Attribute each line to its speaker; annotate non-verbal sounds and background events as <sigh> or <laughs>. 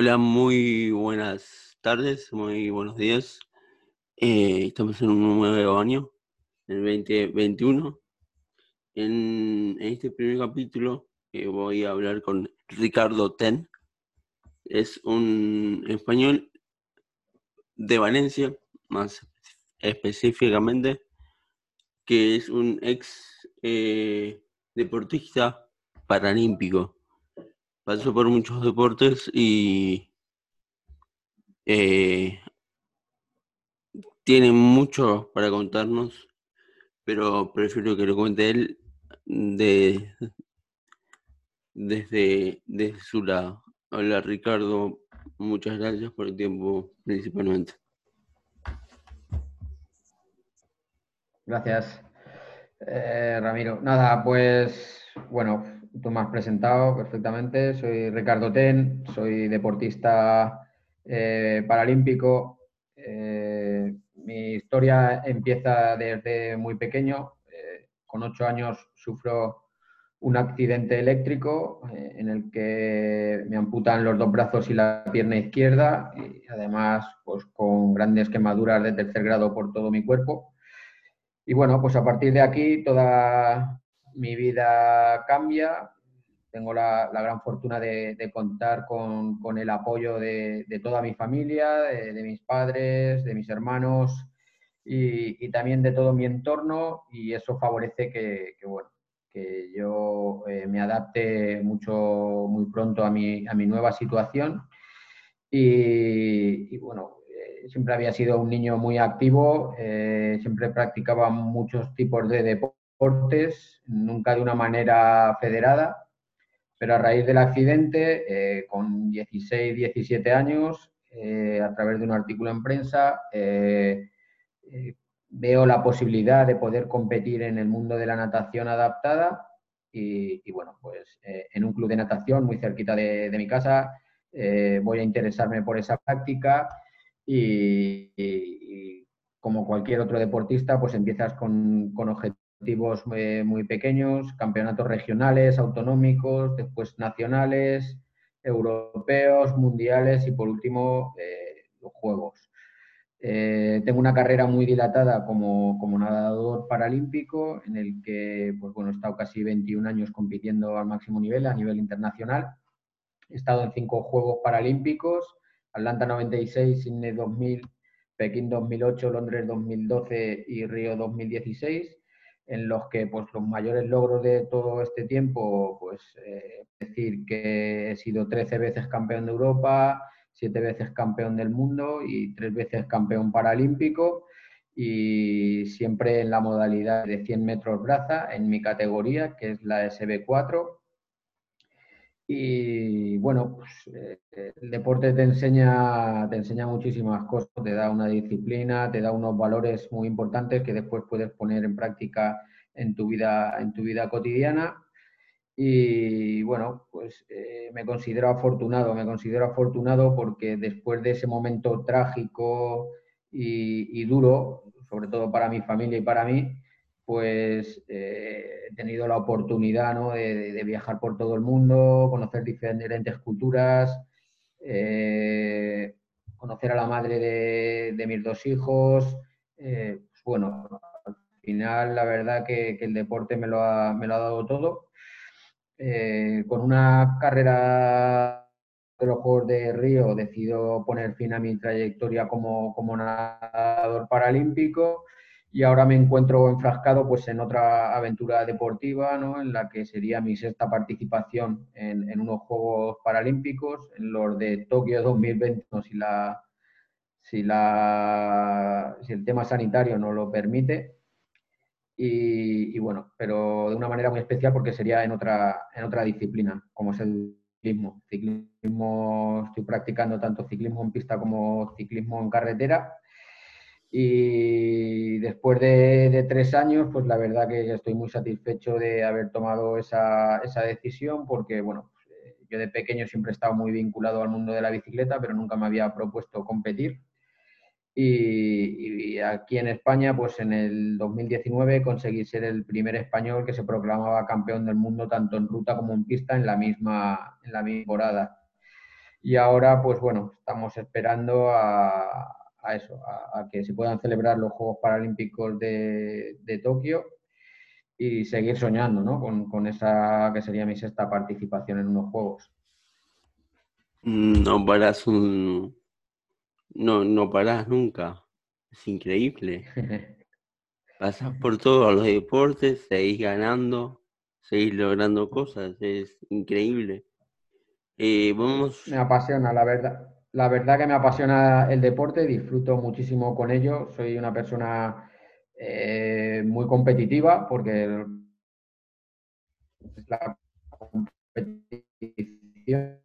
Speaker 1: Hola, muy buenas tardes, muy buenos días. Eh, estamos en un nuevo año, el 2021. En, este primer capítulo eh, voy a hablar con Ricardo Ten. Es un español de Valencia, más específicamente, que es un ex eh, deportista paralímpico pasó por muchos deportes y eh, tiene mucho para contarnos, pero prefiero que lo cuente él de, desde, desde su lado. Hola Ricardo, muchas gracias por el tiempo principalmente.
Speaker 2: Gracias, eh, Ramiro. Nada, pues bueno, tú me has presentado perfectamente. Soy Ricardo Ten, soy deportista eh, paralímpico. Eh, mi historia empieza desde muy pequeño. Eh, con ocho años sufro un accidente eléctrico en el que me amputan los dos brazos y la pierna izquierda y además pues, con grandes quemaduras de tercer grado por todo mi cuerpo. Y bueno, pues a partir de aquí toda mi vida cambia. Tengo la, gran fortuna de, contar con, el apoyo de, toda mi familia, de, mis padres, de mis hermanos y, también de todo mi entorno y eso favorece que, bueno, que yo eh, me adapte mucho, muy pronto a mi, a mi nueva situación. Y, bueno, eh, siempre había sido un niño muy activo, eh, siempre practicaba muchos tipos de deportes nunca de una manera federada, pero a raíz del accidente, eh, con 16, 17 años, eh, a través de un artículo en prensa, eh, veo la posibilidad de poder competir en el mundo de la natación adaptada y, bueno, pues en un club de natación muy cerquita de, mi casa voy a interesarme por esa práctica y, como cualquier otro deportista, pues empiezas con, con objetivos objetivos eh, muy, pequeños, campeonatos regionales, autonómicos, después nacionales, europeos, mundiales y por último eh, los Juegos. Eh, tengo una carrera muy dilatada como, como, nadador paralímpico en el que pues, bueno, he estado casi 21 años compitiendo al máximo nivel, a nivel internacional. He estado en cinco Juegos Paralímpicos, Atlanta 96, Sydney 2000, Pekín 2008, Londres 2012 y Río 2016 en los que pues, los mayores logros de todo este tiempo, pues eh, decir que he sido 13 veces campeón de Europa, 7 veces campeón del mundo y 3 veces campeón paralímpico y siempre en la modalidad de 100 metros braza en mi categoría, que es la SB4. Y bueno, pues, eh, el deporte te enseña, te enseña muchísimas cosas, te da una disciplina, te da unos valores muy importantes que después puedes poner en práctica en tu vida, en tu vida cotidiana. Y bueno, pues eh, me considero afortunado, me considero afortunado porque después de ese momento trágico y, duro, sobre todo para mi familia y para mí, pues eh, he tenido la oportunidad de, viajar por todo el mundo, conocer diferentes culturas, eh, conocer a la madre de, mis dos hijos. Eh, pues bueno, al final la verdad que, el deporte me lo ha, dado todo. con una carrera de los Juegos de Río decido poner fin a mi trayectoria como, como nadador paralímpico y ahora me encuentro enfrascado pues en otra aventura deportiva, ¿no? en la que sería mi sexta participación en, unos Juegos Paralímpicos, en los de Tokio 2020, si, la, si, la, si el tema sanitario no lo permite. Y, bueno, pero de una manera muy especial porque sería en otra, en otra disciplina, como es el ciclismo. Ciclismo, estoy practicando tanto ciclismo en pista como ciclismo en carretera y después de, tres años, pues la verdad que estoy muy satisfecho de haber tomado esa, esa decisión porque, bueno, pues, yo de pequeño siempre he estado muy vinculado al mundo de la bicicleta, pero nunca me había propuesto competir. Y, aquí en España, pues en el 2019 conseguí ser el primer español que se proclamaba campeón del mundo tanto en ruta como en pista en la misma, en la misma temporada. y ahora, pues bueno, estamos esperando a, eso, a, que se puedan celebrar los Juegos Paralímpicos de, Tokio y seguir soñando, ¿no? Con, esa que sería mi sexta participación en unos Juegos.
Speaker 1: No paras un... No, no paras nunca. Es increíble. <laughs> Pasas por todos los deportes, seguís ganando, seguís logrando cosas, es increíble. Eh, vamos...
Speaker 2: Me apasiona, la verdad. La verdad que me apasiona el deporte, disfruto muchísimo con ello. Soy una persona eh, muy competitiva porque la competición